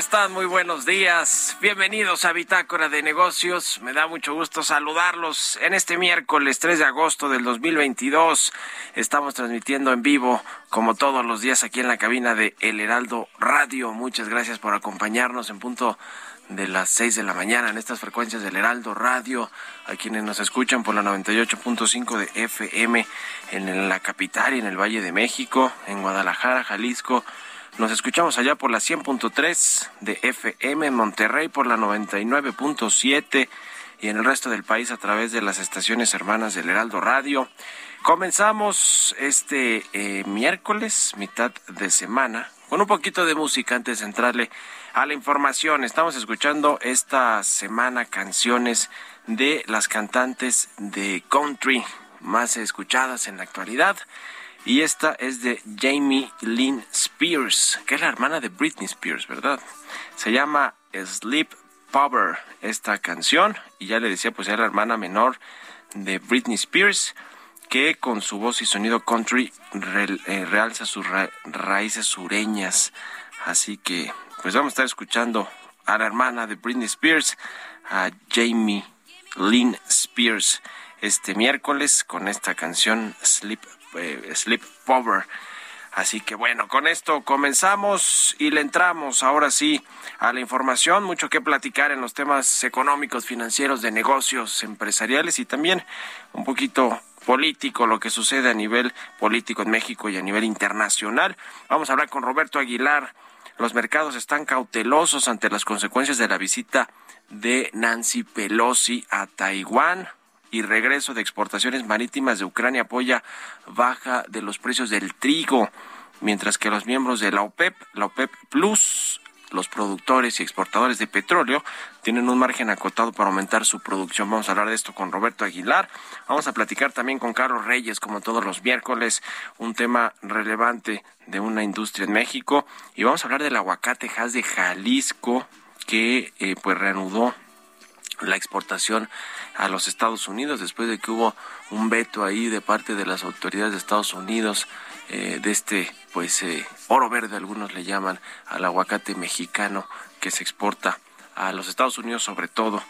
Están? Muy buenos días. Bienvenidos a Bitácora de Negocios. Me da mucho gusto saludarlos en este miércoles 3 de agosto del 2022. Estamos transmitiendo en vivo, como todos los días, aquí en la cabina de El Heraldo Radio. Muchas gracias por acompañarnos en punto de las 6 de la mañana en estas frecuencias del Heraldo Radio, a quienes nos escuchan por la 98.5 de FM en la capital y en el Valle de México, en Guadalajara, Jalisco, nos escuchamos allá por la 100.3 de FM Monterrey, por la 99.7 y en el resto del país a través de las estaciones hermanas del Heraldo Radio. Comenzamos este eh, miércoles, mitad de semana, con un poquito de música antes de entrarle a la información. Estamos escuchando esta semana canciones de las cantantes de country más escuchadas en la actualidad y esta es de Jamie Lynn Spears, que es la hermana de Britney Spears, ¿verdad? Se llama Sleep Power esta canción y ya le decía pues era la hermana menor de Britney Spears que con su voz y sonido country eh, realza sus raíces sureñas. Así que, pues vamos a estar escuchando a la hermana de Britney Spears, a Jamie Lynn Spears, este miércoles con esta canción Sleep, eh, Sleep Power. Así que bueno, con esto comenzamos y le entramos ahora sí a la información, mucho que platicar en los temas económicos, financieros, de negocios, empresariales y también un poquito político, lo que sucede a nivel político en México y a nivel internacional. Vamos a hablar con Roberto Aguilar. Los mercados están cautelosos ante las consecuencias de la visita de Nancy Pelosi a Taiwán y regreso de exportaciones marítimas de Ucrania apoya baja de los precios del trigo, mientras que los miembros de la OPEP, la OPEP Plus, los productores y exportadores de petróleo tienen un margen acotado para aumentar su producción. Vamos a hablar de esto con Roberto Aguilar. Vamos a platicar también con Carlos Reyes, como todos los miércoles, un tema relevante de una industria en México. Y vamos a hablar del aguacate Haz de Jalisco, que eh, pues reanudó la exportación a los Estados Unidos después de que hubo un veto ahí de parte de las autoridades de Estados Unidos eh, de este pues eh, oro verde algunos le llaman al aguacate mexicano que se exporta a los Estados Unidos sobre todo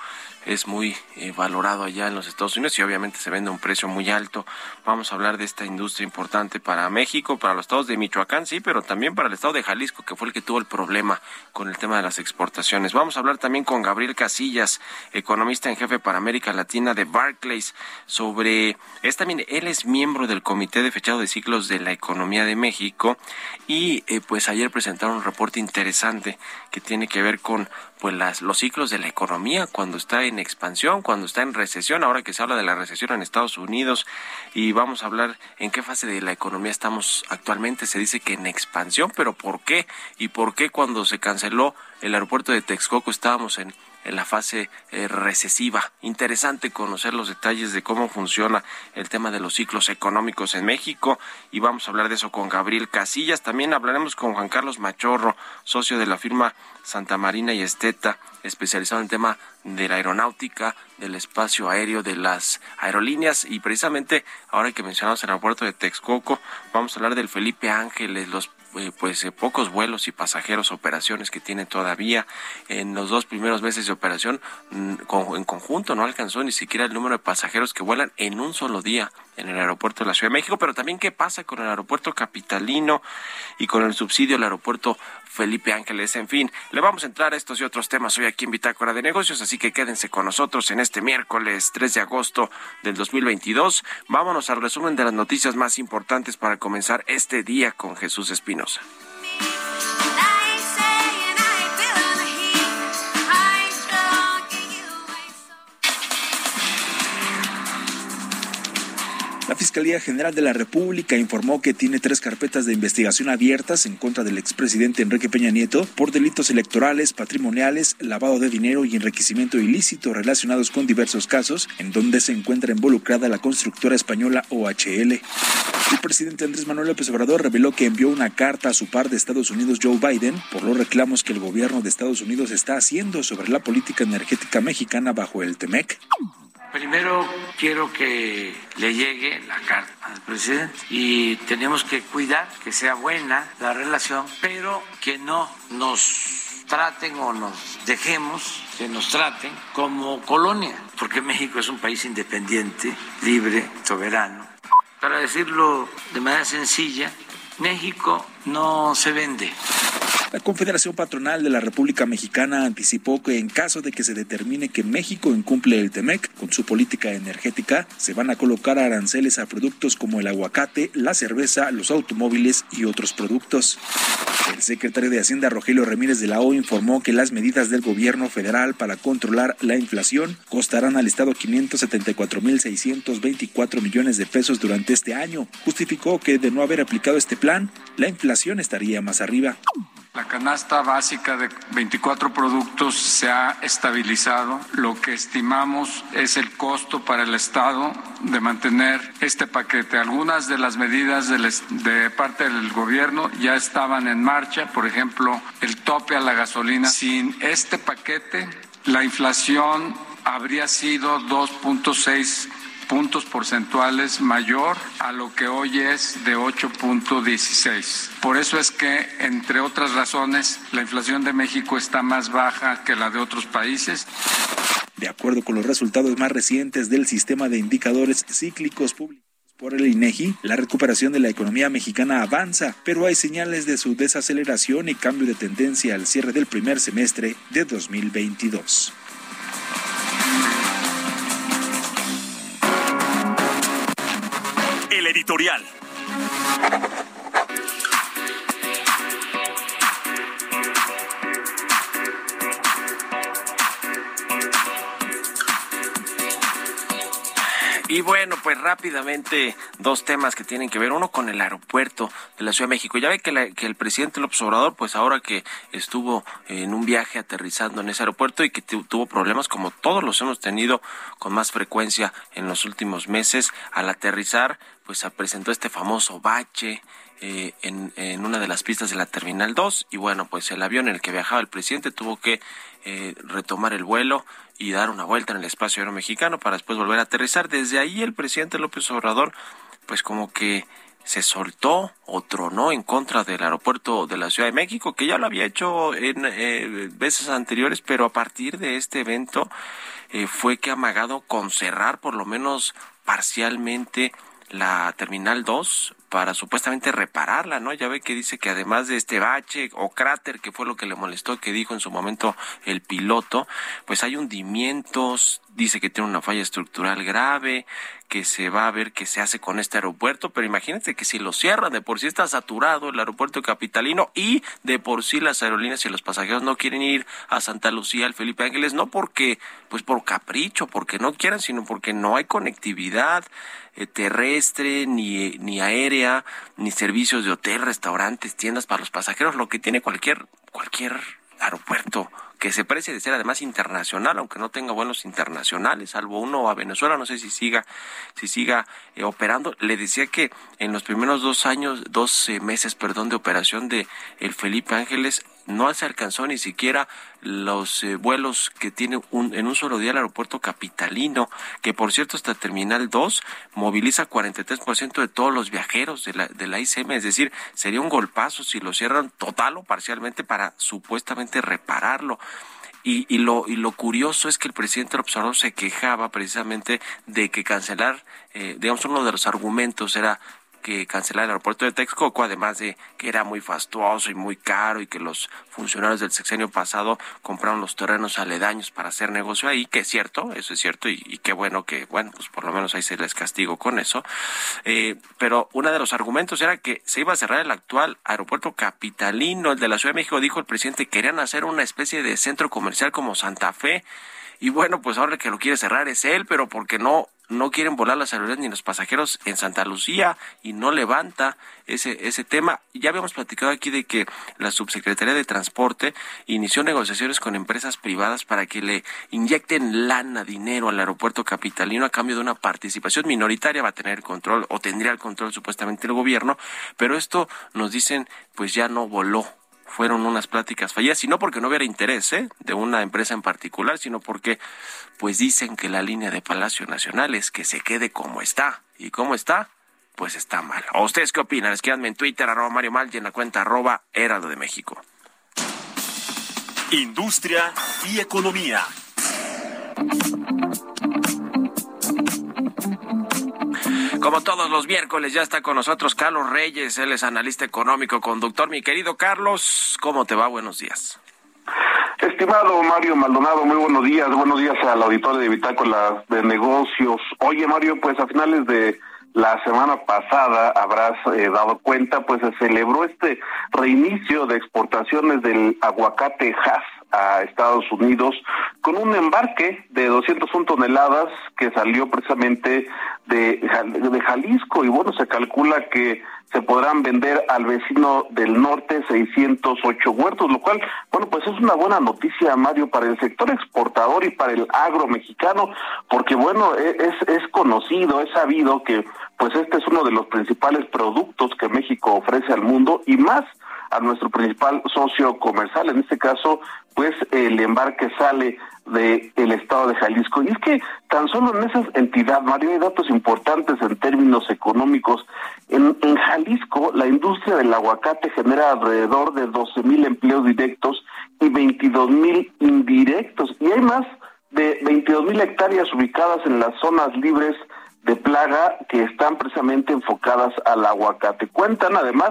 es muy eh, valorado allá en los Estados Unidos y obviamente se vende a un precio muy alto. Vamos a hablar de esta industria importante para México, para los estados de Michoacán, sí, pero también para el estado de Jalisco, que fue el que tuvo el problema con el tema de las exportaciones. Vamos a hablar también con Gabriel Casillas, economista en jefe para América Latina de Barclays, sobre, es también, él es miembro del Comité de Fechado de Ciclos de la Economía de México y eh, pues ayer presentaron un reporte interesante que tiene que ver con pues las, los ciclos de la economía cuando está en expansión, cuando está en recesión, ahora que se habla de la recesión en Estados Unidos y vamos a hablar en qué fase de la economía estamos actualmente. Se dice que en expansión, pero ¿por qué? ¿Y por qué cuando se canceló el aeropuerto de Texcoco estábamos en en la fase eh, recesiva. Interesante conocer los detalles de cómo funciona el tema de los ciclos económicos en México y vamos a hablar de eso con Gabriel Casillas. También hablaremos con Juan Carlos Machorro, socio de la firma Santa Marina y Esteta, especializado en tema de la aeronáutica, del espacio aéreo, de las aerolíneas y precisamente ahora que mencionamos el aeropuerto de Texcoco, vamos a hablar del Felipe Ángeles, los pues eh, pocos vuelos y pasajeros operaciones que tiene todavía. En los dos primeros meses de operación mm, en conjunto no alcanzó ni siquiera el número de pasajeros que vuelan en un solo día en el aeropuerto de la Ciudad de México pero también qué pasa con el aeropuerto capitalino y con el subsidio al aeropuerto Felipe Ángeles. En fin, le vamos a entrar a estos y otros temas hoy aquí en Bitácora de Negocios, así que quédense con nosotros en este miércoles 3 de agosto del 2022. Vámonos al resumen de las noticias más importantes para comenzar este día con Jesús Espinosa. La Fiscalía General de la República informó que tiene tres carpetas de investigación abiertas en contra del expresidente Enrique Peña Nieto por delitos electorales, patrimoniales, lavado de dinero y enriquecimiento ilícito relacionados con diversos casos en donde se encuentra involucrada la constructora española OHL. El presidente Andrés Manuel López Obrador reveló que envió una carta a su par de Estados Unidos, Joe Biden, por los reclamos que el gobierno de Estados Unidos está haciendo sobre la política energética mexicana bajo el TEMEC. Primero quiero que le llegue la carta al presidente y tenemos que cuidar que sea buena la relación, pero que no nos traten o nos dejemos que nos traten como colonia, porque México es un país independiente, libre, soberano. Para decirlo de manera sencilla, México no se vende. La Confederación Patronal de la República Mexicana anticipó que en caso de que se determine que México incumple el TEMEC con su política energética, se van a colocar aranceles a productos como el aguacate, la cerveza, los automóviles y otros productos. El secretario de Hacienda Rogelio Ramírez de la O informó que las medidas del gobierno federal para controlar la inflación costarán al Estado 574.624 millones de pesos durante este año. Justificó que de no haber aplicado este plan, la inflación estaría más arriba. La canasta básica de 24 productos se ha estabilizado. Lo que estimamos es el costo para el Estado de mantener este paquete. Algunas de las medidas de parte del gobierno ya estaban en marcha, por ejemplo, el tope a la gasolina. Sin este paquete, la inflación habría sido 2.6 puntos porcentuales mayor a lo que hoy es de 8.16. Por eso es que, entre otras razones, la inflación de México está más baja que la de otros países. De acuerdo con los resultados más recientes del sistema de indicadores cíclicos públicos por el INEGI, la recuperación de la economía mexicana avanza, pero hay señales de su desaceleración y cambio de tendencia al cierre del primer semestre de 2022. Editorial. Y bueno, pues rápidamente dos temas que tienen que ver. Uno con el aeropuerto de la Ciudad de México. Ya ve que, el presidente López Obrador, pues ahora que estuvo en un viaje aterrizando en ese aeropuerto y que tuvo problemas como todos los hemos tenido con más frecuencia en los últimos meses, al aterrizar, pues presentó este famoso bache. Eh, en, en, una de las pistas de la Terminal 2 y bueno, pues el avión en el que viajaba el presidente tuvo que eh, retomar el vuelo y dar una vuelta en el espacio aéreo mexicano para después volver a aterrizar. Desde ahí el presidente López Obrador, pues como que se soltó o tronó en contra del aeropuerto de la Ciudad de México, que ya lo había hecho en eh, veces anteriores, pero a partir de este evento eh, fue que ha amagado con cerrar por lo menos parcialmente la Terminal 2 para supuestamente repararla, ¿no? Ya ve que dice que además de este bache o cráter, que fue lo que le molestó, que dijo en su momento el piloto, pues hay hundimientos, dice que tiene una falla estructural grave, que se va a ver qué se hace con este aeropuerto, pero imagínense que si lo cierran, de por sí está saturado el aeropuerto capitalino y de por sí las aerolíneas y los pasajeros no quieren ir a Santa Lucía, al Felipe Ángeles, no porque, pues por capricho, porque no quieran, sino porque no hay conectividad eh, terrestre ni, ni aérea, ni servicios de hotel, restaurantes, tiendas para los pasajeros, lo que tiene cualquier, cualquier aeropuerto que se precie de ser además internacional, aunque no tenga vuelos internacionales, salvo uno a Venezuela, no sé si siga, si siga eh, operando. Le decía que en los primeros dos años, dos meses, perdón, de operación de el Felipe Ángeles, no se alcanzó ni siquiera los eh, vuelos que tiene un, en un solo día el aeropuerto capitalino, que por cierto hasta Terminal 2 moviliza 43% de todos los viajeros de la, de la ICM, es decir, sería un golpazo si lo cierran total o parcialmente para supuestamente repararlo. Y, y, lo, y lo curioso es que el presidente Observador se quejaba precisamente de que cancelar, eh, digamos, uno de los argumentos era que cancelar el aeropuerto de Texcoco, además de que era muy fastuoso y muy caro y que los funcionarios del sexenio pasado compraron los terrenos aledaños para hacer negocio ahí, que es cierto, eso es cierto, y, qué bueno que, bueno, pues por lo menos ahí se les castigo con eso. Eh, pero uno de los argumentos era que se iba a cerrar el actual aeropuerto capitalino, el de la Ciudad de México, dijo el presidente, querían hacer una especie de centro comercial como Santa Fe. Y bueno, pues ahora el que lo quiere cerrar es él, pero porque no no quieren volar las aerolíneas ni los pasajeros en Santa Lucía y no levanta ese, ese tema. Ya habíamos platicado aquí de que la Subsecretaría de Transporte inició negociaciones con empresas privadas para que le inyecten lana, dinero al aeropuerto capitalino a cambio de una participación minoritaria. Va a tener control o tendría el control supuestamente el gobierno, pero esto nos dicen pues ya no voló fueron unas pláticas fallidas, y no porque no hubiera interés ¿eh? de una empresa en particular, sino porque pues dicen que la línea de Palacio Nacional es que se quede como está. ¿Y cómo está? Pues está mal. ¿O ustedes qué opinan? Escríbanme en Twitter, arroba Mario Mal, y en la cuenta arroba Heraldo de México. Industria y economía. Como todos los miércoles, ya está con nosotros Carlos Reyes, él es analista económico, conductor. Mi querido Carlos, ¿cómo te va? Buenos días. Estimado Mario Maldonado, muy buenos días. Buenos días al auditorio de Bitácola de Negocios. Oye, Mario, pues a finales de la semana pasada habrás eh, dado cuenta, pues se celebró este reinicio de exportaciones del aguacate Hass a Estados Unidos con un embarque de 201 toneladas que salió precisamente de, de Jalisco. Y bueno, se calcula que se podrán vender al vecino del norte 608 huertos, lo cual, bueno, pues es una buena noticia, Mario, para el sector exportador y para el agro mexicano, porque bueno, e, es, es conocido, es sabido que pues este es uno de los principales productos que México ofrece al mundo y más a nuestro principal socio comercial, en este caso, pues el embarque sale del el estado de Jalisco. Y es que tan solo en esas entidades, Mario, hay datos importantes en términos económicos. En, en Jalisco, la industria del aguacate genera alrededor de 12 mil empleos directos y 22 mil indirectos. Y hay más de 22 mil hectáreas ubicadas en las zonas libres de plaga que están precisamente enfocadas al aguacate. Cuentan además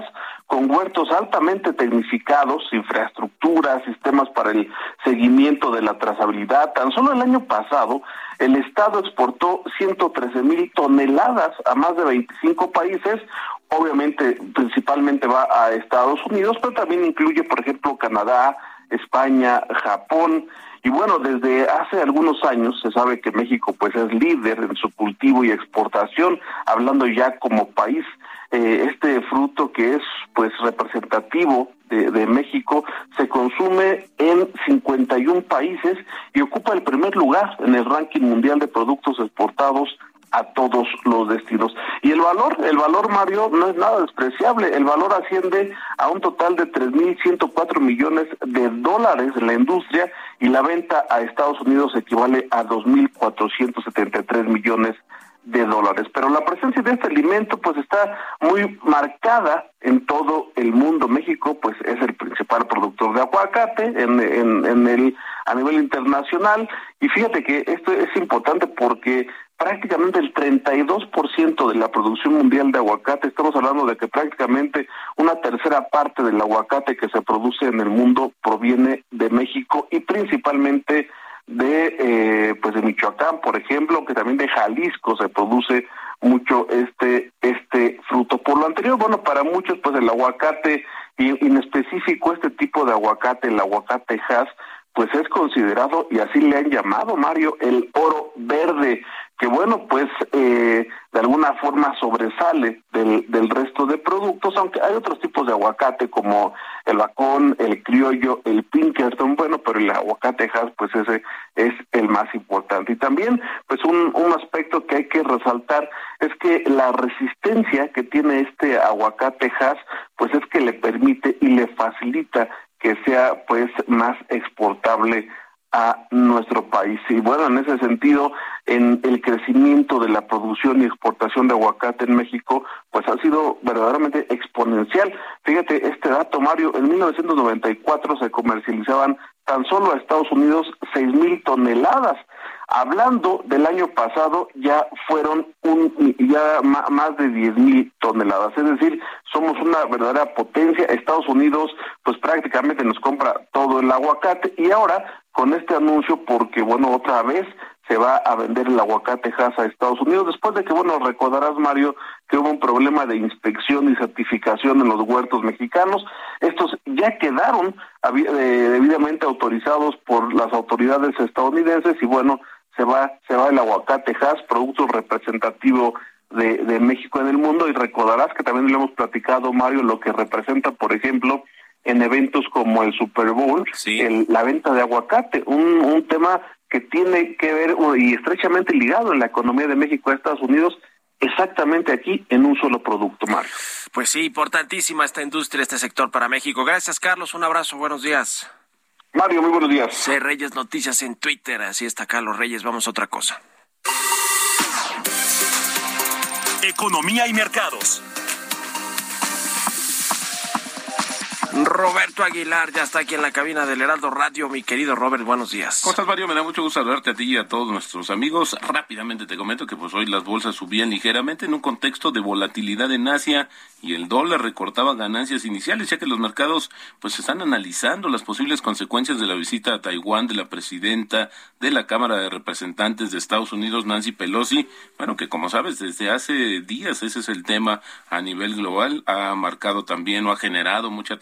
con huertos altamente tecnificados, infraestructura, sistemas para el seguimiento de la trazabilidad. Tan solo el año pasado, el Estado exportó 113 mil toneladas a más de 25 países. Obviamente, principalmente va a Estados Unidos, pero también incluye, por ejemplo, Canadá, España, Japón, y bueno, desde hace algunos años se sabe que México pues es líder en su cultivo y exportación, hablando ya como país. Eh, este fruto que es pues representativo de, México se consume en 51 países y ocupa el primer lugar en el ranking mundial de productos exportados a todos los destinos. Y el valor, el valor Mario no es nada despreciable, el valor asciende a un total de 3.104 millones de dólares en la industria y la venta a Estados Unidos equivale a 2.473 millones de dólares. Pero la presencia de este alimento pues está muy marcada en todo el mundo. México pues es el principal productor de aguacate en, en, en el a nivel internacional y fíjate que esto es importante porque prácticamente el 32% de la producción mundial de aguacate, estamos hablando de que prácticamente una tercera parte del aguacate que se produce en el mundo proviene de México y principalmente de eh, pues de Michoacán, por ejemplo, que también de Jalisco se produce mucho este este fruto. Por lo anterior, bueno, para muchos pues el aguacate y en específico este tipo de aguacate, el aguacate Hass, pues es considerado y así le han llamado Mario el oro verde que bueno, pues eh, de alguna forma sobresale del, del resto de productos, aunque hay otros tipos de aguacate como el bacón, el criollo, el pinkerton, bueno, pero el aguacate Hass, pues ese es el más importante. Y también, pues un, un aspecto que hay que resaltar es que la resistencia que tiene este aguacate Hass, pues es que le permite y le facilita que sea pues más exportable a nuestro país. Y bueno, en ese sentido, en el crecimiento de la producción y exportación de aguacate en México, pues ha sido verdaderamente exponencial. Fíjate, este dato, Mario, en 1994 se comercializaban tan solo a Estados Unidos seis mil toneladas. Hablando del año pasado, ya fueron un, ya más de diez mil toneladas. Es decir, somos una verdadera potencia. Estados Unidos, pues prácticamente nos compra todo el aguacate y ahora con este anuncio porque, bueno, otra vez se va a vender el aguacate Hass a Estados Unidos, después de que, bueno, recordarás, Mario, que hubo un problema de inspección y certificación en los huertos mexicanos. Estos ya quedaron eh, debidamente autorizados por las autoridades estadounidenses y, bueno, se va, se va el aguacate Hass, producto representativo de, de México en el mundo, y recordarás que también le hemos platicado, Mario, lo que representa, por ejemplo, en eventos como el Super Bowl, la venta de aguacate, un, un tema que tiene que ver y estrechamente ligado en la economía de México a Estados Unidos, exactamente aquí en un solo producto, Mario. Pues sí, importantísima esta industria, este sector para México. Gracias, Carlos. Un abrazo, buenos días. Mario, muy buenos días. C. Reyes Noticias en Twitter, así está Carlos Reyes. Vamos a otra cosa. Economía y mercados. Roberto Aguilar ya está aquí en la cabina del Heraldo Radio. Mi querido Robert, buenos días. ¿Cómo estás, Mario? Me da mucho gusto saludarte a ti y a todos nuestros amigos. Rápidamente te comento que pues hoy las bolsas subían ligeramente en un contexto de volatilidad en Asia y el dólar recortaba ganancias iniciales, ya que los mercados pues están analizando las posibles consecuencias de la visita a Taiwán de la presidenta de la Cámara de Representantes de Estados Unidos, Nancy Pelosi. Bueno, que como sabes, desde hace días ese es el tema a nivel global. Ha marcado también o ha generado mucha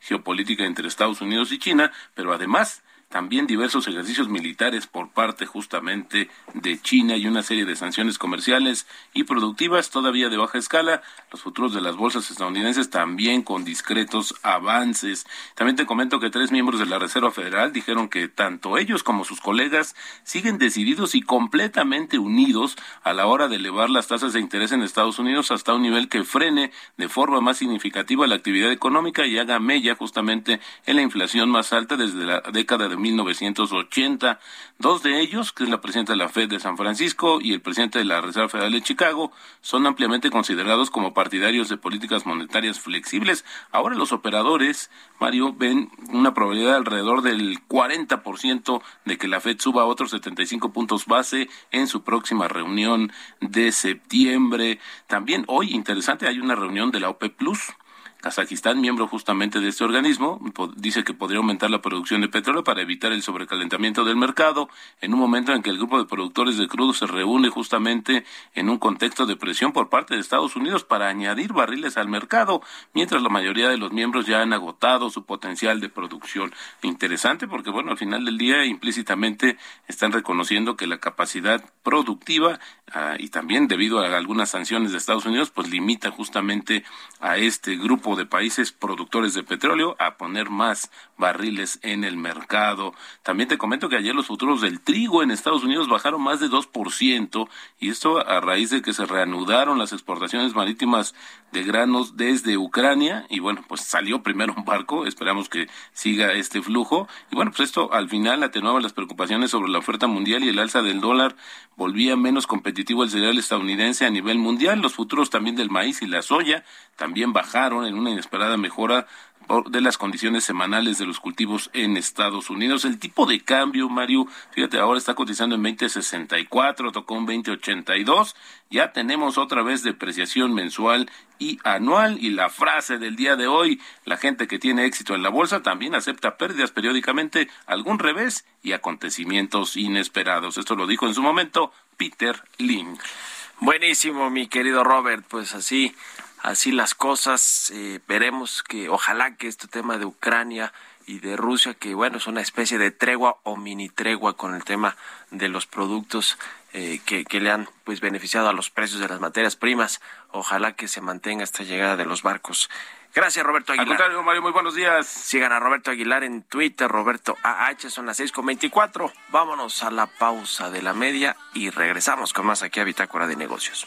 geopolítica entre Estados Unidos y China, pero además también diversos ejercicios militares por parte justamente de China y una serie de sanciones comerciales y productivas todavía de baja escala. Los futuros de las bolsas estadounidenses también con discretos avances. También te comento que tres miembros de la Reserva Federal dijeron que tanto ellos como sus colegas siguen decididos y completamente unidos a la hora de elevar las tasas de interés en Estados Unidos hasta un nivel que frene de forma más significativa la actividad económica y haga mella justamente en la inflación más alta desde la década de 1980. Dos de ellos, que es la presidenta de la Fed de San Francisco y el presidente de la Reserva Federal de Chicago, son ampliamente considerados como partidarios de políticas monetarias flexibles. Ahora los operadores, Mario, ven una probabilidad alrededor del 40% de que la Fed suba otros 75 puntos base en su próxima reunión de septiembre. También hoy, interesante, hay una reunión de la OPEP Plus Kazajistán, miembro justamente de este organismo, dice que podría aumentar la producción de petróleo para evitar el sobrecalentamiento del mercado en un momento en que el grupo de productores de crudo se reúne justamente en un contexto de presión por parte de Estados Unidos para añadir barriles al mercado, mientras la mayoría de los miembros ya han agotado su potencial de producción. Interesante porque, bueno, al final del día implícitamente están reconociendo que la capacidad productiva ah, y también debido a algunas sanciones de Estados Unidos, pues limita justamente a este grupo de países productores de petróleo a poner más barriles en el mercado. También te comento que ayer los futuros del trigo en Estados Unidos bajaron más de 2% y esto a raíz de que se reanudaron las exportaciones marítimas de granos desde Ucrania y bueno, pues salió primero un barco, esperamos que siga este flujo y bueno, pues esto al final atenuaba las preocupaciones sobre la oferta mundial y el alza del dólar volvía menos competitivo el cereal estadounidense a nivel mundial. Los futuros también del maíz y la soya también bajaron en una inesperada mejora de las condiciones semanales de los cultivos en Estados Unidos. El tipo de cambio, Mario, fíjate, ahora está cotizando en 20.64, tocó un 20.82. Ya tenemos otra vez depreciación mensual y anual. Y la frase del día de hoy, la gente que tiene éxito en la bolsa también acepta pérdidas periódicamente, algún revés y acontecimientos inesperados. Esto lo dijo en su momento Peter Lynn. Buenísimo, mi querido Robert. Pues así así las cosas. Eh, veremos que ojalá que este tema de Ucrania y de Rusia, que bueno, es una especie de tregua o mini tregua con el tema de los productos eh, que, que, le han pues beneficiado a los precios de las materias primas. Ojalá que se mantenga esta llegada de los barcos. Gracias, Roberto Aguilar. Al contrario, Mario, muy buenos días. Sigan a Roberto Aguilar en Twitter, Roberto AH, son las seis con veinticuatro. Vámonos a la pausa de la media y regresamos con más aquí a Bitácora de Negocios.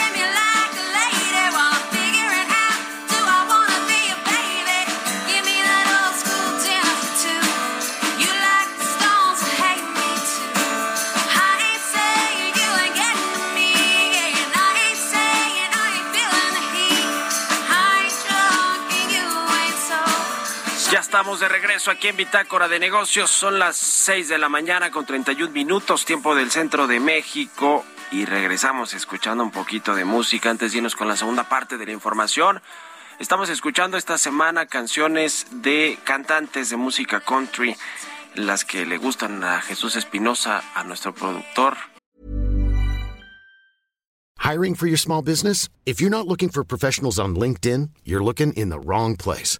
Estamos de regreso aquí en Bitácora de Negocios. Son las 6 de la mañana con 31 minutos, tiempo del centro de México. Y regresamos escuchando un poquito de música antes de irnos con la segunda parte de la información. Estamos escuchando esta semana canciones de cantantes de música country, las que le gustan a Jesús Espinosa, a nuestro productor. Hiring for your small business? If you're not looking for professionals on LinkedIn, you're looking in the wrong place.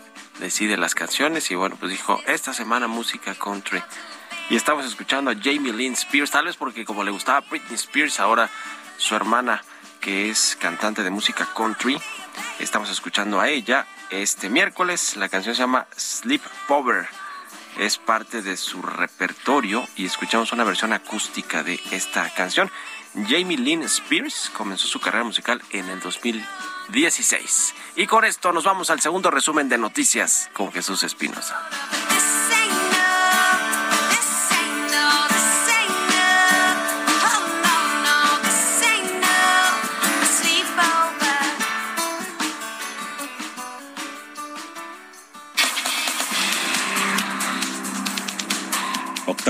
Decide las canciones y bueno, pues dijo, esta semana música country. Y estamos escuchando a Jamie Lynn Spears, tal vez porque como le gustaba Britney Spears, ahora su hermana que es cantante de música country, estamos escuchando a ella este miércoles. La canción se llama Sleep Power. Es parte de su repertorio y escuchamos una versión acústica de esta canción. Jamie Lynn Spears comenzó su carrera musical en el 2016. Y con esto nos vamos al segundo resumen de noticias con Jesús Espinosa.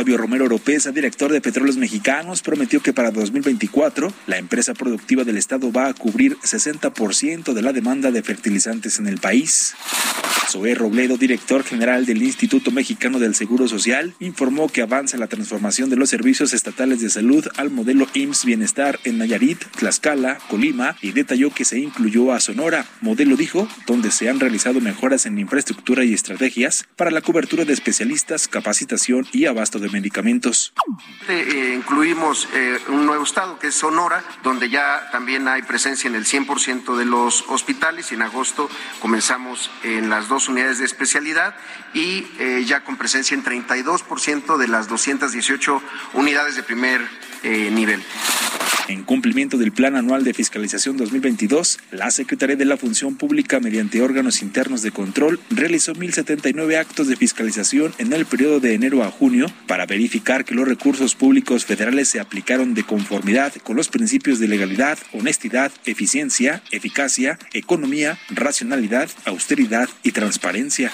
Octavio Romero Oropesa, director de Petróleos Mexicanos, prometió que para 2024 la empresa productiva del Estado va a cubrir 60% de la demanda de fertilizantes en el país. Zoé Robledo, director general del Instituto Mexicano del Seguro Social, informó que avanza la transformación de los servicios estatales de salud al modelo IMSS Bienestar en Nayarit, Tlaxcala, Colima y detalló que se incluyó a Sonora, modelo dijo, donde se han realizado mejoras en infraestructura y estrategias para la cobertura de especialistas, capacitación y abasto de medicamentos. Eh, incluimos eh, un nuevo estado que es Sonora, donde ya también hay presencia en el 100% de los hospitales y en agosto comenzamos en las dos unidades de especialidad y eh, ya con presencia en 32% de las 218 unidades de primer eh, nivel. En cumplimiento del Plan Anual de Fiscalización 2022, la Secretaría de la Función Pública, mediante órganos internos de control, realizó 1.079 actos de fiscalización en el periodo de enero a junio para verificar que los recursos públicos federales se aplicaron de conformidad con los principios de legalidad, honestidad, eficiencia, eficacia, economía, racionalidad, austeridad y transparencia.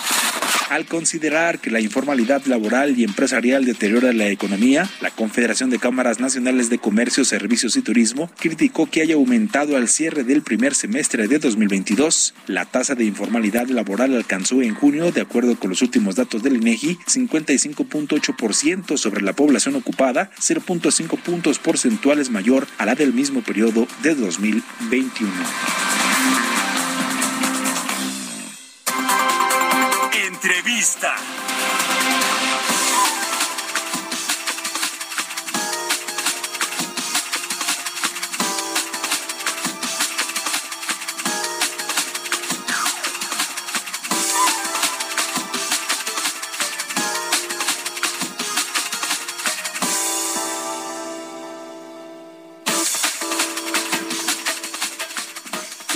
Al considerar que la informalidad laboral y empresarial deteriora la economía, la Confederación de Cámaras Nacionales de Comercio, Servicios y Turismo criticó que haya aumentado al cierre del primer semestre de 2022. La tasa de informalidad laboral alcanzó en junio, de acuerdo con los últimos datos del INEGI, 55.8% sobre la población ocupada, 0.5 puntos porcentuales mayor a la del mismo periodo de 2021. Entrevista.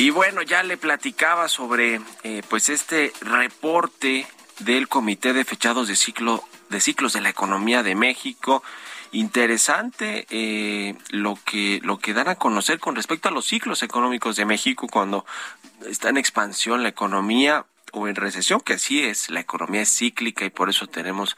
Y bueno, ya le platicaba sobre eh, pues este reporte del Comité de Fechados de Ciclo de Ciclos de la Economía de México. Interesante eh, lo que lo que dan a conocer con respecto a los ciclos económicos de México cuando está en expansión la economía o en recesión, que así es, la economía es cíclica y por eso tenemos,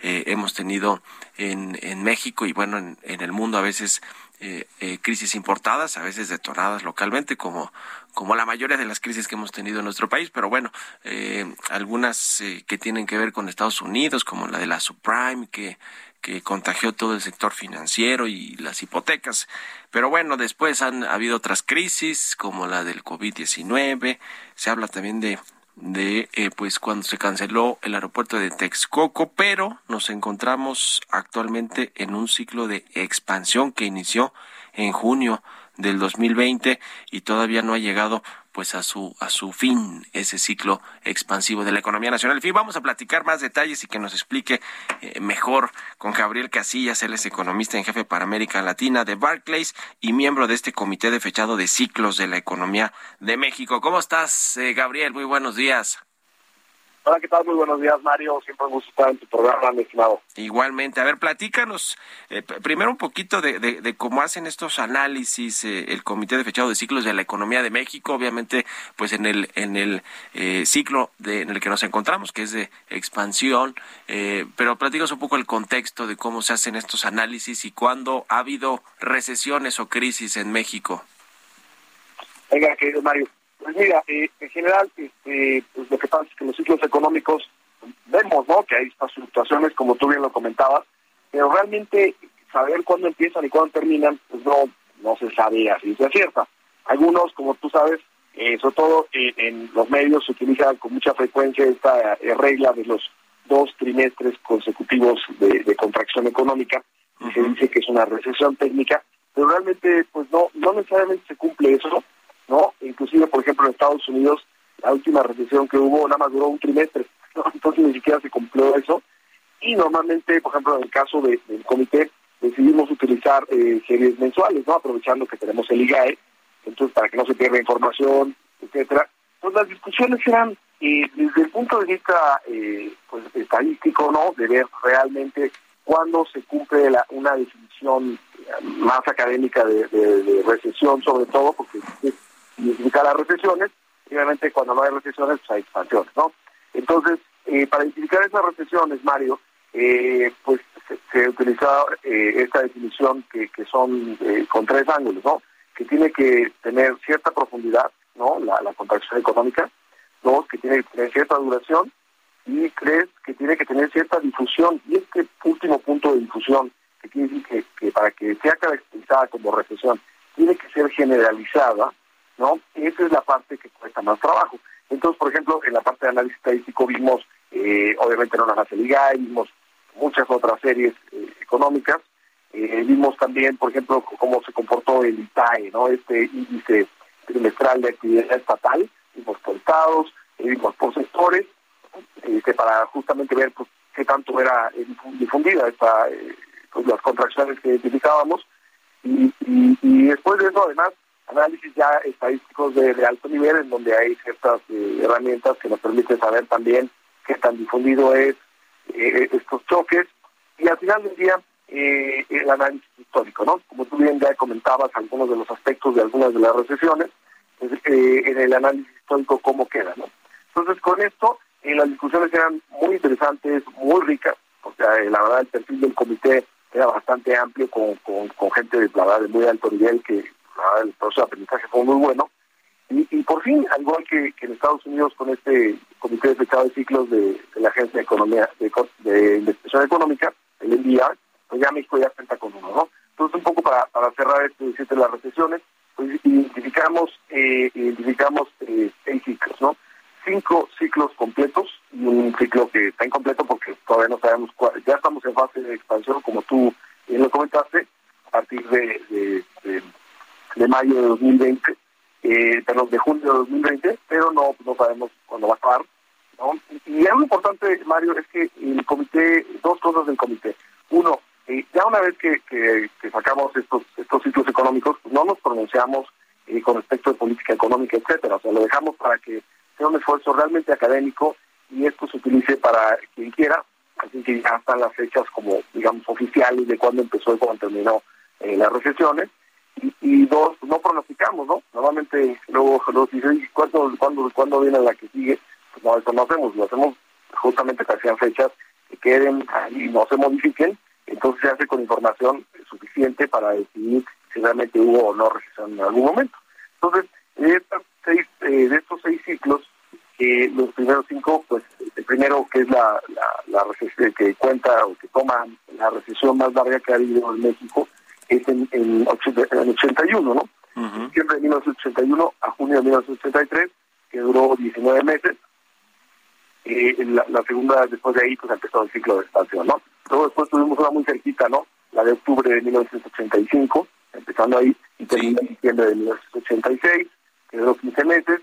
eh, hemos tenido en, en México y bueno, en, en el mundo a veces eh, eh, crisis importadas, a veces detonadas localmente, como, como la mayoría de las crisis que hemos tenido en nuestro país, pero bueno, eh, algunas eh, que tienen que ver con Estados Unidos, como la de la subprime, que, que contagió todo el sector financiero y las hipotecas. Pero bueno, después han habido otras crisis, como la del COVID-19, se habla también de de eh, pues cuando se canceló el aeropuerto de Texcoco, pero nos encontramos actualmente en un ciclo de expansión que inició en junio del 2020 y todavía no ha llegado pues a su a su fin ese ciclo expansivo de la economía nacional. En fin, vamos a platicar más detalles y que nos explique eh, mejor con Gabriel Casillas, él es economista en jefe para América Latina de Barclays y miembro de este comité de fechado de ciclos de la economía de México. ¿Cómo estás, eh, Gabriel? Muy buenos días. Hola, ¿qué tal? Muy buenos días, Mario. Siempre un gusto estar en tu programa, mi estimado. Igualmente. A ver, platícanos eh, primero un poquito de, cómo hacen estos análisis eh, el Comité de Fechado de Ciclos de la Economía de México, obviamente, pues en el en el eh, ciclo de, en el que nos encontramos, que es de expansión, pero platícanos un poco el contexto de cómo se hacen estos análisis y cuándo ha habido recesiones o crisis en México. Venga, querido Mario. Pues mira, eh, en general, este, pues lo que pasa es que los ciclos económicos vemos, ¿no? Que hay estas fluctuaciones, como tú bien lo comentabas, pero realmente saber cuándo empiezan y cuándo terminan, pues no, no se sabe así se cierta. Algunos, como tú sabes, eh, sobre todo eh, en los medios se utiliza con mucha frecuencia esta eh, regla de los dos trimestres consecutivos de, contracción económica, y se dice que es una recesión técnica, pero realmente pues no, no necesariamente se cumple eso, ¿no? Inclusive, por ejemplo, en Estados Unidos, la última recesión que hubo nada más duró un trimestre, entonces ni siquiera se cumplió eso. Y normalmente, por ejemplo, en el caso del comité, decidimos utilizar eh, series mensuales, ¿no? Aprovechando que tenemos el IGAE, entonces para que no se pierda información, etcétera. Pues las discusiones eran eh, desde el punto de vista eh, pues, estadístico, ¿no? De ver realmente cuándo se cumple la, una definición más académica de, de recesión, sobre todo, porque identificar las recesiones, y obviamente cuando no hay recesiones, pues hay expansiones, ¿no? Entonces, eh, para identificar esas recesiones, Mario, eh, pues se, ha utilizado eh, esta definición que, que son con tres ángulos, ¿no? Que tiene que tener cierta profundidad, ¿no? La, la contracción económica. Dos, que tiene que tener cierta duración. Y tres, que tiene que tener cierta difusión. Y este último punto de difusión, que quiere decir que, que para que sea caracterizada como recesión, tiene que ser generalizada, ¿no? Esa es la parte que cuesta más trabajo. Entonces, por ejemplo, en la parte de análisis estadístico vimos, eh, obviamente no las liga vimos muchas otras series eh, económicas, eh, vimos también, por ejemplo, cómo se comportó el ITAE, ¿no? Este índice trimestral de actividad estatal, vimos por estados, vimos por sectores, que para justamente ver pues, qué tanto era difundida esta, pues, las contracciones que identificábamos. Y, y después de eso, además, análisis ya estadísticos de, alto nivel en donde hay ciertas eh, herramientas que nos permiten saber también qué tan difundido es eh, estos choques y al final del día eh, el análisis histórico, ¿no? Como tú bien ya comentabas algunos de los aspectos de algunas de las recesiones, pues, en el análisis histórico cómo queda, ¿no? Entonces con esto las discusiones eran muy interesantes, muy ricas, sea, la verdad el perfil del comité era bastante amplio con, con, gente de, la verdad, de muy alto nivel que el proceso de aprendizaje fue muy bueno. Y, por fin, al igual que, en Estados Unidos con este Comité de Fechado de Ciclos de, la Agencia de Economía de, Investigación Económica, el NDR, pues ya México ya cuenta con uno, ¿no? Entonces, un poco para, cerrar esto de las recesiones, pues identificamos, eh, identificamos eh, seis ciclos, ¿no? Cinco ciclos completos y un ciclo que está incompleto porque todavía no sabemos cuál. Ya estamos en fase de expansión, como tú bien lo comentaste, a partir de de mayo de 2020, eh, perdón, de junio de 2020, pero no, no sabemos cuándo va a acabar. ¿no? Y algo importante, Mario, es que el comité, dos cosas del comité. Uno, eh, ya una vez que, que, sacamos estos, estos ciclos económicos, pues no nos pronunciamos eh, con respecto de política económica, etcétera. O sea, lo dejamos para que sea un esfuerzo realmente académico y esto se utilice para quien quiera. Así que ya están las fechas como, digamos, oficiales de cuándo empezó y cuándo terminó las recesiones y, dos, no pronosticamos, ¿no? Normalmente luego los dicen, ¿cuándo, cuándo, ¿cuándo viene la que sigue? Pues no, eso no hacemos, lo hacemos justamente que sean fechas que queden y no se modifiquen, entonces se hace con información suficiente para decidir si realmente hubo o no recesión en algún momento. Entonces, de, seis, eh, de estos seis ciclos, eh, los primeros cinco, pues el primero que es la, la, la recesión que cuenta o que toma la recesión más larga que ha habido en México, es en, en, 81, ¿no? Uh de 1981 a junio de 1983, que duró 19 meses. Eh, la, segunda, después de ahí, pues empezó el ciclo de expansión, ¿no? Luego después tuvimos una muy cerquita, ¿no? La de octubre de 1985, empezando ahí, y terminó en diciembre de 1986, que duró 15 meses,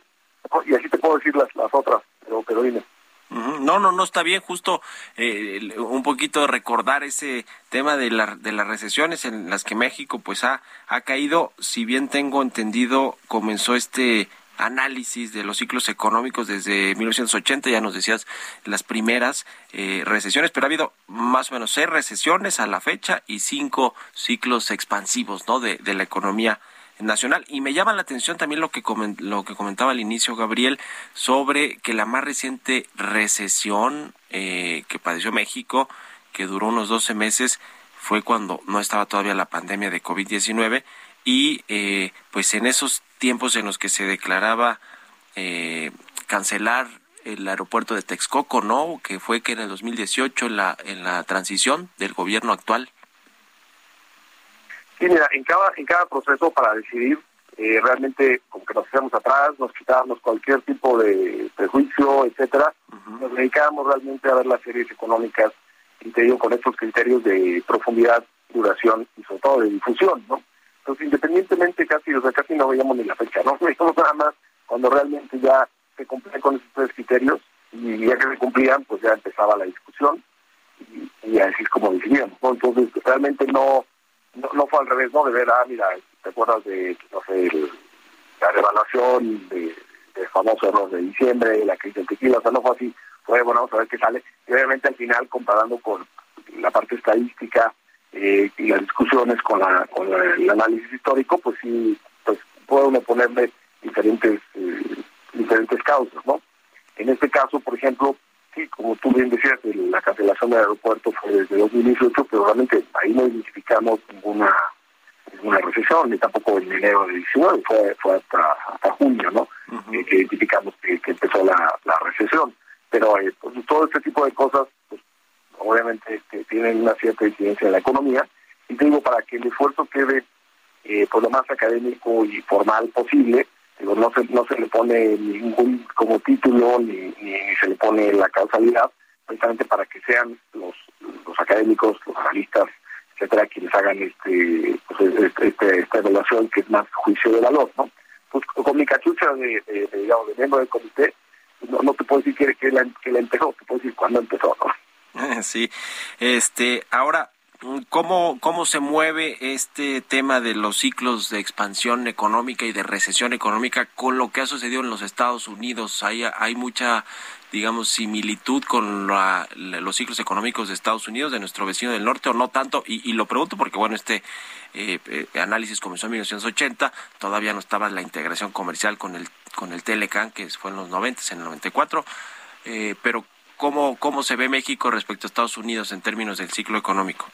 y así te puedo decir las, las otras, pero, pero dime. No, no, no está bien. Justo eh, un poquito recordar ese tema de, la, de las recesiones en las que México pues ha, ha caído. Si bien tengo entendido, comenzó este análisis de los ciclos económicos desde 1980, ya nos decías las primeras eh, recesiones, pero ha habido más o menos seis recesiones a la fecha y cinco ciclos expansivos ¿no? de, la economía nacional. Y me llama la atención también lo que, lo que comentaba al inicio Gabriel sobre que la más reciente recesión eh, que padeció México, que duró unos 12 meses, fue cuando no estaba todavía la pandemia de COVID-19 y eh, pues en esos tiempos en los que se declaraba eh, cancelar el aeropuerto de Texcoco, ¿no? Que fue que en el 2018 en la en la transición del gobierno actual Sí, mira, en cada, en cada proceso para decidir, eh, realmente como que nos quedamos atrás, nos quitábamos cualquier tipo de prejuicio, etcétera, nos dedicábamos realmente a ver las series económicas, y te digo, con estos criterios de profundidad, duración y sobre todo de difusión, ¿no? Entonces, independientemente casi, o sea, casi no veíamos ni la fecha, ¿no? Veíamos nada más cuando realmente ya se cumplían con esos tres criterios y ya que se cumplían, pues ya empezaba la discusión y, y así es como decidíamos, ¿no? Entonces, realmente no no, no fue al revés, ¿no? De ver, ah, mira, ¿te acuerdas de, no sé, la devaluación de, de famoso error de diciembre, la crisis del tequila? O sea, no fue así. Fue, bueno, vamos a ver qué sale. Y obviamente al final, comparando con la parte estadística eh, y las discusiones con, la, con el análisis histórico, pues sí, pues puede uno ponerle diferentes, eh, diferentes causas, ¿no? En este caso, por ejemplo, sí, como tú bien decías, la cancelación del aeropuerto fue desde 2018, pero realmente ahí no identificamos ninguna ninguna recesión, ni tampoco en enero de 19, fue, fue hasta, hasta junio, ¿no? Eh, que identificamos que, empezó la, la, recesión. Pero eh, pues, todo este tipo de cosas, obviamente este, tienen una cierta incidencia en la economía, y digo, para que el esfuerzo quede eh, pues, lo más académico y formal posible, no se, no se le pone ningún como título ni, se le pone la causalidad, precisamente para que sean los, los académicos, los analistas, etcétera, quienes hagan este, pues, este, este, esta evaluación que es más juicio de valor, ¿no? Pues con mi cachucha de, de, de miembro del comité, no, no te puedo decir que, que, la, que la empezó, te puedo decir cuándo empezó, ¿no? Sí, este, ahora, ¿Cómo, ¿Cómo se mueve este tema de los ciclos de expansión económica y de recesión económica con lo que ha sucedido en los Estados Unidos? Hay, hay mucha, digamos, similitud con los ciclos económicos de Estados Unidos, de nuestro vecino del norte, o no tanto. Y, lo pregunto porque, bueno, este eh, eh, análisis comenzó en 1980, todavía no estaba la integración comercial con el, con el Telecan, que fue en los 90, en el 94. Eh, pero, ¿cómo, ¿cómo se ve México respecto a Estados Unidos en términos del ciclo económico?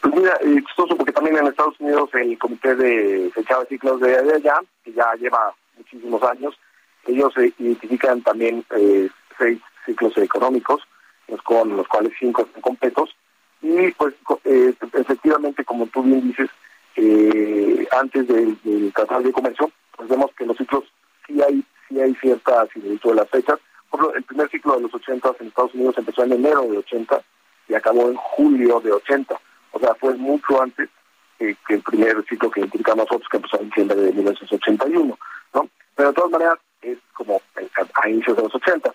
Pues mira, es chistoso porque también en Estados Unidos el comité de fechado de ciclos de allá, que ya lleva muchísimos años, ellos identifican también eh, seis ciclos económicos, con los cuales cinco están completos, y pues eh, efectivamente, como tú bien dices, eh, antes del, Tratado de Comercio, pues vemos que los ciclos sí hay sí hay cierta similitud de las fechas. Ejemplo, el primer ciclo de los 80 en Estados Unidos empezó en enero de 80 y acabó en julio de 80 o sea, fue mucho antes que, el primer ciclo que identificamos nosotros, que empezó en diciembre de 1981, ¿no? Pero de todas maneras, es como a inicios de los 80.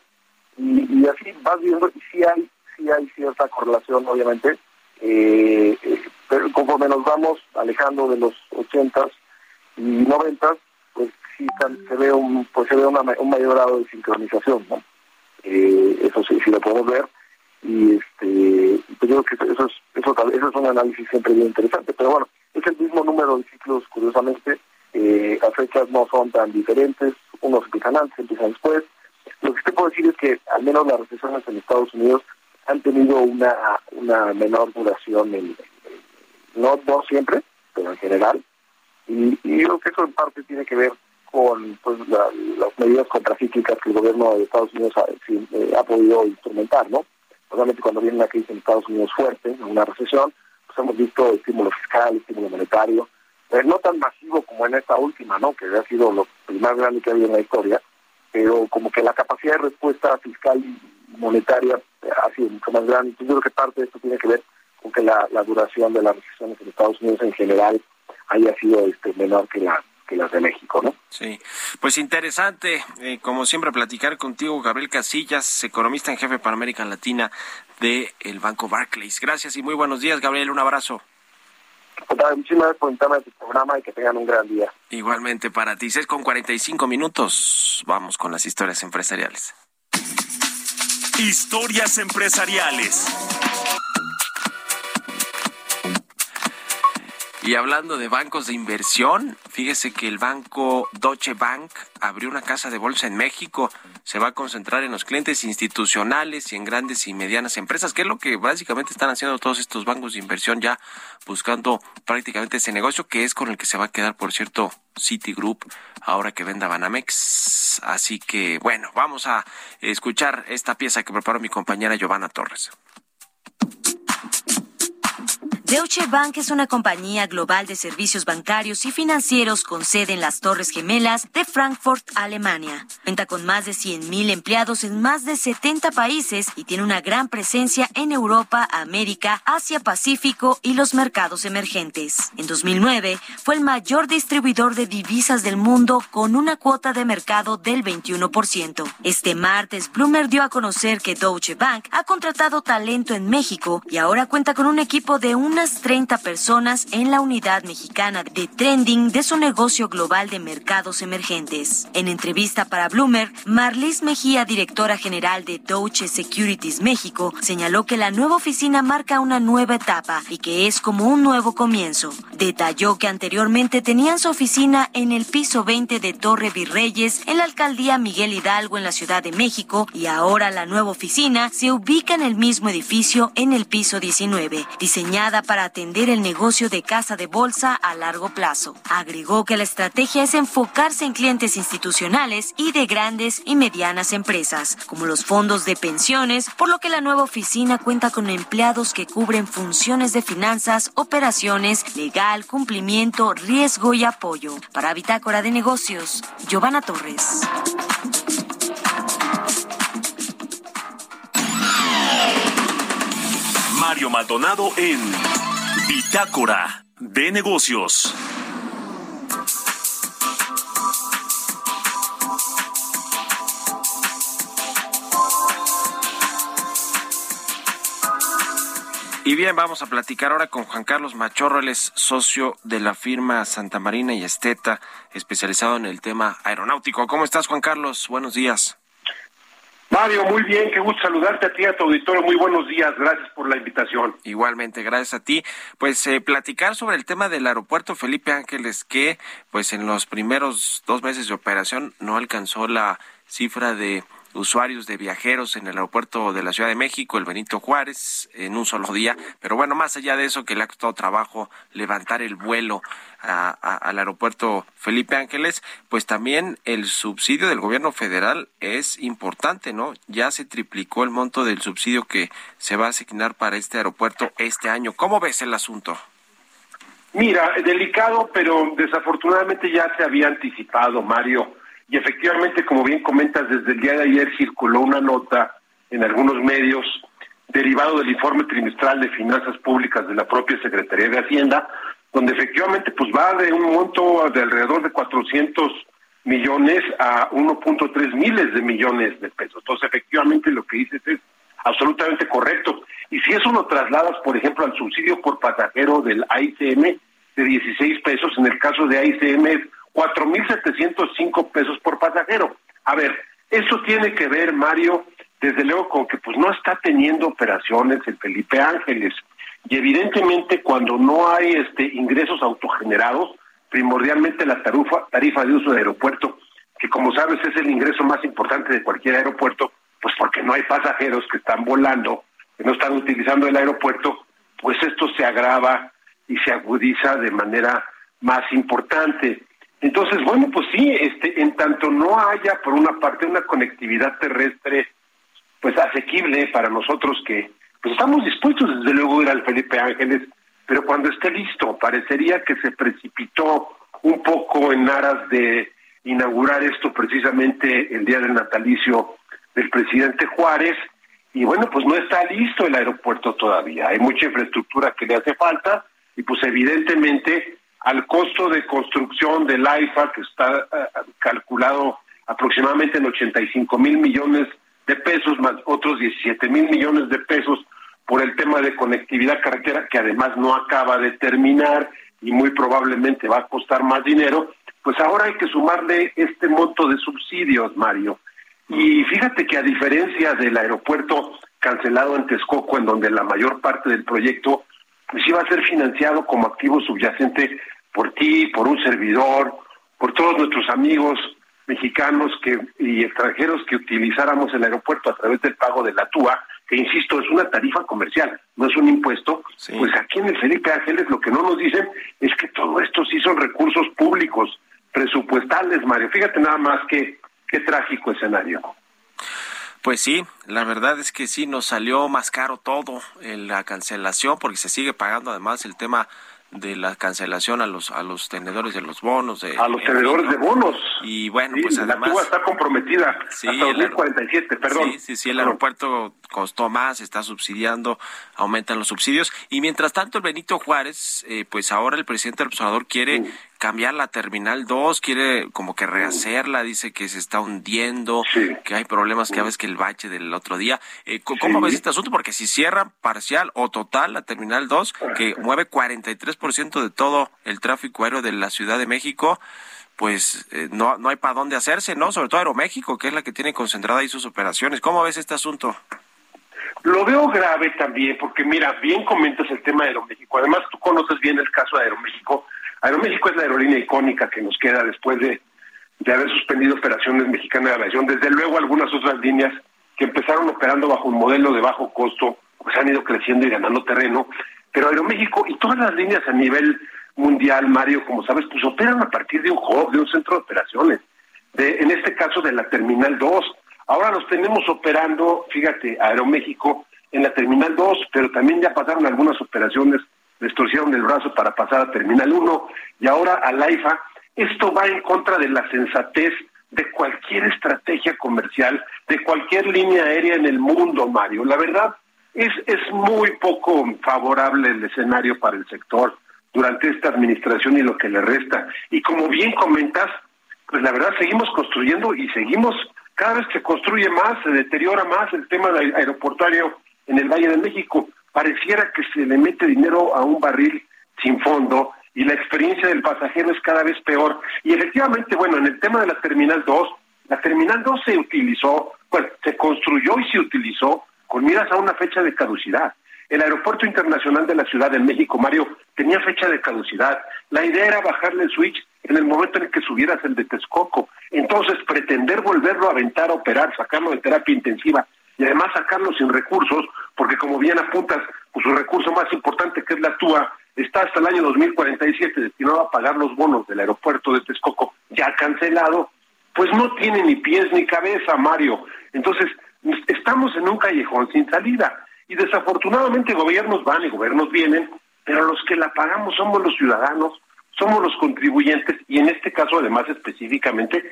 Y, así vas viendo, y sí hay, sí hay cierta correlación, obviamente, eh, eh, pero conforme nos vamos alejando de los 80 y 90 pues sí se ve un pues se ve un mayor grado de sincronización no eh, eso sí sí lo podemos ver. Y este pues yo creo que eso es eso, eso es un análisis siempre bien interesante pero bueno es el mismo número de ciclos curiosamente. Eh, las fechas no son tan diferentes unos empiezan antes empiezan después. Lo que te puedo decir es que al menos las recesiones en Estados Unidos han tenido una una menor duración en, no no siempre pero en general. Y, y yo creo que eso en parte tiene que ver con pues, las medidas contracíclicas que el gobierno de Estados Unidos ha, eh, podido instrumentar, ¿no? Obviamente cuando viene una crisis en Estados Unidos fuerte, una recesión, pues hemos visto estímulo fiscal, estímulo monetario, eh, no tan masivo como en esta última, ¿no? Que ha sido lo más grande que ha habido en la historia, pero como que la capacidad de respuesta fiscal y monetaria ha sido mucho más grande. Yo creo que parte de esto tiene que ver con que la, la duración de las recesiones en Estados Unidos en general haya sido este menor que la que las de México, ¿no? Sí, pues interesante, eh, como siempre, platicar contigo, Gabriel Casillas, economista en jefe para América Latina del el Banco Barclays. Gracias y muy buenos días, Gabriel, un abrazo. Muchísimas gracias por invitarme a tu programa y que tengan un gran día. Igualmente para ti. 6 con 45 minutos. Vamos con las historias empresariales. Historias empresariales. Y hablando de bancos de inversión, fíjese que el banco Deutsche Bank abrió una casa de bolsa en México. Se va a concentrar en los clientes institucionales y en grandes y medianas empresas, que es lo que básicamente están haciendo todos estos bancos de inversión ya buscando prácticamente ese negocio, que es con el que se va a quedar, por cierto, Citigroup, ahora que venda Banamex. Así que, bueno, vamos a escuchar esta pieza que preparó mi compañera Giovanna Torres. Deutsche Bank es una compañía global de servicios bancarios y financieros con sede en las Torres Gemelas de Frankfurt, Alemania. Cuenta con más de 100.000 empleados en más de 70 países y tiene una gran presencia en Europa, América, Asia Pacífico y los mercados emergentes. En 2009 fue el mayor distribuidor de divisas del mundo con una cuota de mercado del 21%. Este martes, Bloomer dio a conocer que Deutsche Bank ha contratado talento en México y ahora cuenta con un equipo de una 30 personas en la unidad mexicana de trending de su negocio global de mercados emergentes. En entrevista para Bloomer, Marlis Mejía, directora general de Deutsche Securities México, señaló que la nueva oficina marca una nueva etapa y que es como un nuevo comienzo. Detalló que anteriormente tenían su oficina en el piso 20 de Torre Virreyes en la alcaldía Miguel Hidalgo en la Ciudad de México y ahora la nueva oficina se ubica en el mismo edificio en el piso 19, diseñada para para atender el negocio de casa de bolsa a largo plazo. Agregó que la estrategia es enfocarse en clientes institucionales y de grandes y medianas empresas, como los fondos de pensiones, por lo que la nueva oficina cuenta con empleados que cubren funciones de finanzas, operaciones, legal, cumplimiento, riesgo y apoyo. Para Bitácora de Negocios, Giovanna Torres. Mario Maldonado en Bitácora de negocios. Y bien, vamos a platicar ahora con Juan Carlos Machorro, socio de la firma Santa Marina y Esteta, especializado en el tema aeronáutico. ¿Cómo estás, Juan Carlos? Buenos días. Mario, muy bien, qué gusto saludarte a ti, a tu auditorio. Muy buenos días, gracias por la invitación. Igualmente, gracias a ti. Pues eh, platicar sobre el tema del aeropuerto Felipe Ángeles, que pues en los primeros dos meses de operación no alcanzó la cifra de usuarios de viajeros en el aeropuerto de la Ciudad de México, el Benito Juárez, en un solo día. Pero bueno, más allá de eso, que le ha costado trabajo levantar el vuelo al aeropuerto Felipe Ángeles, pues también el subsidio del gobierno federal es importante, ¿no? Ya se triplicó el monto del subsidio que se va a asignar para este aeropuerto este año. ¿Cómo ves el asunto? Mira, delicado, pero desafortunadamente ya se había anticipado, Mario. Y efectivamente, como bien comentas, desde el día de ayer circuló una nota en algunos medios derivado del informe trimestral de finanzas públicas de la propia Secretaría de Hacienda, donde efectivamente pues va de un monto de alrededor de 400 millones a 1.3 miles de millones de pesos. Entonces, efectivamente lo que dices es absolutamente correcto. Y si eso lo trasladas, por ejemplo, al subsidio por pasajero del AICM de 16 pesos, en el caso de AICM es 4.705 pesos por pasajero. A ver, eso tiene que ver, Mario, desde luego con que pues no está teniendo operaciones el Felipe Ángeles. Y evidentemente cuando no hay este ingresos autogenerados, primordialmente la tarifa, de uso de aeropuerto, que como sabes es el ingreso más importante de cualquier aeropuerto, pues porque no hay pasajeros que están volando, que no están utilizando el aeropuerto, pues esto se agrava y se agudiza de manera más importante. Entonces, bueno, pues sí, este, en tanto no haya por una parte una conectividad terrestre, pues asequible para nosotros que pues estamos dispuestos desde luego a ir al Felipe Ángeles, pero cuando esté listo, parecería que se precipitó un poco en aras de inaugurar esto precisamente el día del natalicio del presidente Juárez, y bueno, pues no está listo el aeropuerto todavía, hay mucha infraestructura que le hace falta, y pues evidentemente al costo de construcción del AIFA, que está eh, calculado aproximadamente en 85 mil millones de pesos, más otros 17 mil millones de pesos por el tema de conectividad carretera, que además no acaba de terminar y muy probablemente va a costar más dinero, pues ahora hay que sumarle este monto de subsidios, Mario. Y fíjate que a diferencia del aeropuerto cancelado en Texcoco, en donde la mayor parte del proyecto pues iba a ser financiado como activo subyacente por ti, por un servidor, por todos nuestros amigos mexicanos que y extranjeros que utilizáramos el aeropuerto a través del pago de la TUA, que insisto, es una tarifa comercial, no es un impuesto, pues aquí en el Felipe Ángeles lo que no nos dicen es que todo esto sí son recursos públicos, presupuestales, Mario. Fíjate nada más que qué trágico escenario. Pues sí, la verdad es que sí nos salió más caro todo en la cancelación porque se sigue pagando además el tema de la cancelación a los a los tenedores de los bonos de, a los tenedores de bonos. Y bueno pues además la está comprometida sí, hasta 2047 perdón. Sí sí sí el aeropuerto costó más está subsidiando aumentan los subsidios. Y mientras tanto el Benito Juárez eh, pues ahora el presidente del observador quiere cambiar la terminal 2, quiere como que rehacerla, dice que se está hundiendo, que hay problemas que a veces que el bache del otro día. Eh, ¿Cómo ves este asunto? Porque si cierra parcial o total la terminal 2, que mueve 43% de todo el tráfico aéreo de la Ciudad de México, pues eh, no, no hay para dónde hacerse, ¿no? Sobre todo Aeroméxico, que es la que tiene concentrada ahí sus operaciones. ¿Cómo ves este asunto? Lo veo grave también, porque mira, bien comentas el tema de Aeroméxico. Además, tú conoces bien el caso de Aeroméxico Aeroméxico es la aerolínea icónica que nos queda después de, haber suspendido operaciones mexicanas de aviación. Desde luego algunas otras líneas que empezaron operando bajo un modelo de bajo costo, pues han ido creciendo y ganando terreno. Pero Aeroméxico y todas las líneas a nivel mundial, Mario, como sabes, pues operan a partir de un hub, de un centro de operaciones. De, en este caso de la Terminal 2. Ahora los tenemos operando, fíjate, Aeroméxico en la Terminal 2, pero también ya pasaron algunas operaciones les el brazo para pasar a Terminal 1 y ahora a la IFA. Esto va en contra de la sensatez de cualquier estrategia comercial, de cualquier línea aérea en el mundo, Mario. La verdad es, es muy poco favorable el escenario para el sector durante esta administración y lo que le resta. Y como bien comentas, pues la verdad seguimos construyendo y seguimos, cada vez se construye más, se deteriora más el tema aeroportuario en el Valle de México pareciera que se le mete dinero a un barril sin fondo y la experiencia del pasajero es cada vez peor. Y efectivamente, bueno, en el tema de la Terminal 2, la Terminal 2 se utilizó, bueno, se construyó y se utilizó con miras a una fecha de caducidad. El Aeropuerto Internacional de la Ciudad de México, Mario, tenía fecha de caducidad. La idea era bajarle el switch en el momento en el que subieras el de Texcoco. Entonces, pretender volverlo a aventar, operar, sacarlo de terapia intensiva y además sacarlo sin recursos, porque como bien apuntas, pues su recurso más importante, que es la TUA, está hasta el año 2047 destinado a pagar los bonos del aeropuerto de Texcoco, ya cancelado, pues no tiene ni pies ni cabeza, Mario. Entonces, estamos en un callejón sin salida. Y desafortunadamente gobiernos van y gobiernos vienen, pero los que la pagamos somos los ciudadanos, somos los contribuyentes y en este caso además específicamente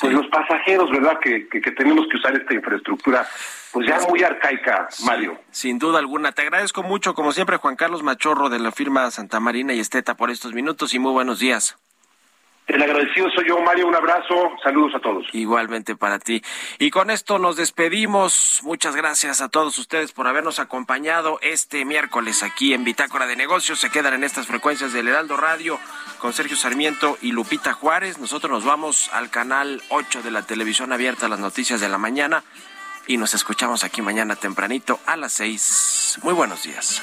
pues los pasajeros, ¿verdad? Que, que, tenemos que usar esta infraestructura, pues ya muy arcaica, Mario. Sin duda alguna. Te agradezco mucho, como siempre, Juan Carlos Machorro de la firma Santa Marina y Esteta por estos minutos y muy buenos días. El agradecido soy yo, Mario. Un abrazo. Saludos a todos. Igualmente para ti. Y con esto nos despedimos. Muchas gracias a todos ustedes por habernos acompañado este miércoles aquí en Bitácora de Negocios. Se quedan en estas frecuencias del Heraldo Radio con Sergio Sarmiento y Lupita Juárez. Nosotros nos vamos al canal 8 de la televisión abierta, las noticias de la mañana. Y nos escuchamos aquí mañana tempranito a las 6. Muy buenos días.